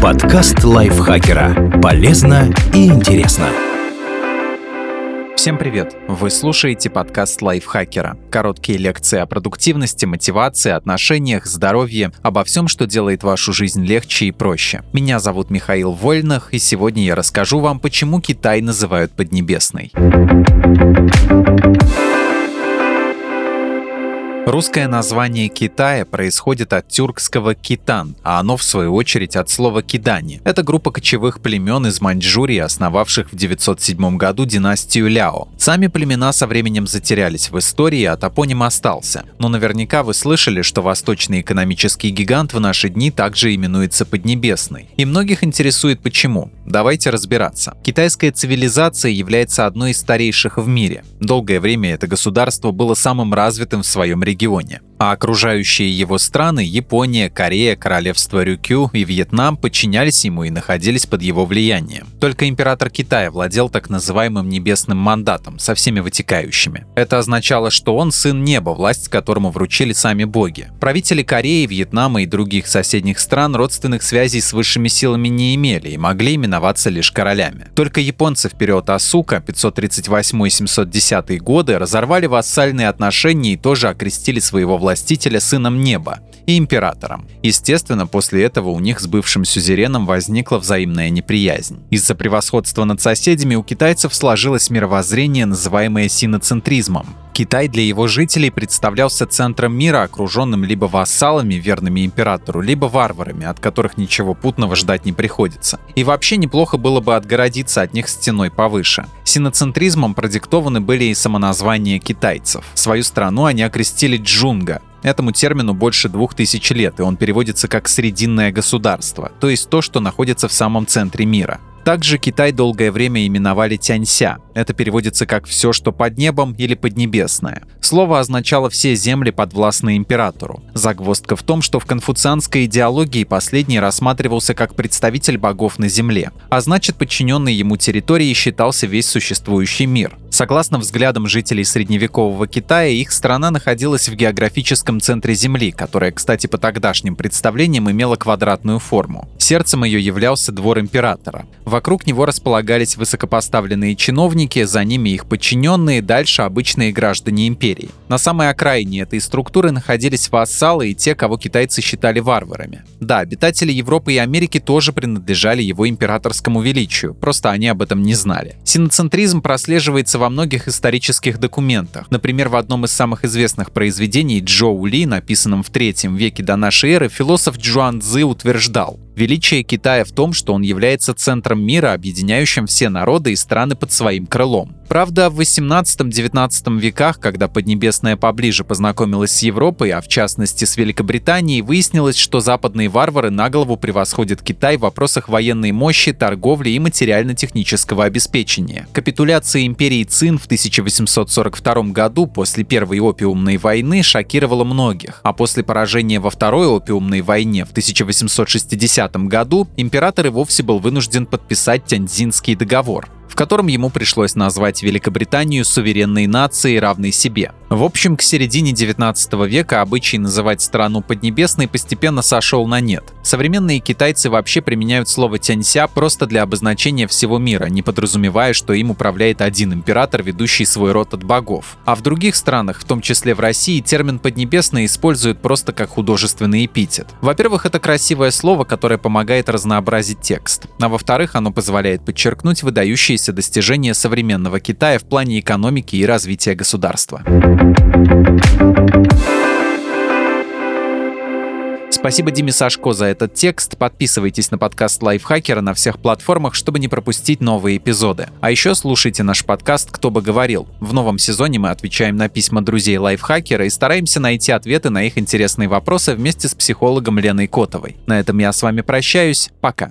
Подкаст лайфхакера. Полезно и интересно. Всем привет! Вы слушаете подкаст лайфхакера. Короткие лекции о продуктивности, мотивации, отношениях, здоровье, обо всем, что делает вашу жизнь легче и проще. Меня зовут Михаил Вольнах, и сегодня я расскажу вам, почему Китай называют Поднебесной. Русское название Китая происходит от тюркского «китан», а оно, в свою очередь, от слова «кидани». Это группа кочевых племен из Маньчжурии, основавших в 907 году династию Ляо. Сами племена со временем затерялись в истории, а топоним остался. Но наверняка вы слышали, что восточный экономический гигант в наши дни также именуется Поднебесный. И многих интересует почему. Давайте разбираться. Китайская цивилизация является одной из старейших в мире. Долгое время это государство было самым развитым в своем регионе регионе а окружающие его страны – Япония, Корея, Королевство Рюкю и Вьетнам – подчинялись ему и находились под его влиянием. Только император Китая владел так называемым небесным мандатом со всеми вытекающими. Это означало, что он сын неба, власть которому вручили сами боги. Правители Кореи, Вьетнама и других соседних стран родственных связей с высшими силами не имели и могли именоваться лишь королями. Только японцы в период Асука 538-710 годы разорвали вассальные отношения и тоже окрестили своего властителя сыном неба и императором. Естественно, после этого у них с бывшим сюзереном возникла взаимная неприязнь. Из-за превосходства над соседями у китайцев сложилось мировоззрение, называемое синоцентризмом. Китай для его жителей представлялся центром мира, окруженным либо вассалами, верными императору, либо варварами, от которых ничего путного ждать не приходится. И вообще неплохо было бы отгородиться от них стеной повыше. Синоцентризмом продиктованы были и самоназвания китайцев. Свою страну они окрестили Джунга, Этому термину больше двух тысяч лет, и он переводится как «срединное государство», то есть то, что находится в самом центре мира. Также Китай долгое время именовали Тянься. Это переводится как «все, что под небом» или «поднебесное». Слово означало все земли, подвластные императору. Загвоздка в том, что в конфуцианской идеологии последний рассматривался как представитель богов на земле, а значит подчиненной ему территорией считался весь существующий мир. Согласно взглядам жителей средневекового Китая, их страна находилась в географическом центре Земли, которая, кстати, по тогдашним представлениям имела квадратную форму. Сердцем ее являлся двор императора. Вокруг него располагались высокопоставленные чиновники, за ними их подчиненные, дальше обычные граждане империи. На самой окраине этой структуры находились вассалы и те, кого китайцы считали варварами. Да, обитатели Европы и Америки тоже принадлежали его императорскому величию, просто они об этом не знали. Синоцентризм прослеживается во многих исторических документах. Например, в одном из самых известных произведений Джоу Ли, написанном в третьем веке до нашей эры, философ Джуан Цзы утверждал, Величие Китая в том, что он является центром мира, объединяющим все народы и страны под своим крылом. Правда, в 18-19 веках, когда Поднебесная поближе познакомилась с Европой, а в частности с Великобританией, выяснилось, что западные варвары на голову превосходят Китай в вопросах военной мощи, торговли и материально-технического обеспечения. Капитуляция империи Цин в 1842 году после Первой опиумной войны шокировала многих, а после поражения во Второй опиумной войне в 1860 1905 году император и вовсе был вынужден подписать Тяньцзинский договор в котором ему пришлось назвать Великобританию суверенной нацией, равной себе. В общем, к середине 19 века обычай называть страну Поднебесной постепенно сошел на нет. Современные китайцы вообще применяют слово «тянься» просто для обозначения всего мира, не подразумевая, что им управляет один император, ведущий свой род от богов. А в других странах, в том числе в России, термин «поднебесный» используют просто как художественный эпитет. Во-первых, это красивое слово, которое помогает разнообразить текст. А во-вторых, оно позволяет подчеркнуть выдающиеся выдающиеся достижения современного Китая в плане экономики и развития государства. Спасибо Диме Сашко за этот текст. Подписывайтесь на подкаст Лайфхакера на всех платформах, чтобы не пропустить новые эпизоды. А еще слушайте наш подкаст «Кто бы говорил». В новом сезоне мы отвечаем на письма друзей Лайфхакера и стараемся найти ответы на их интересные вопросы вместе с психологом Леной Котовой. На этом я с вами прощаюсь. Пока.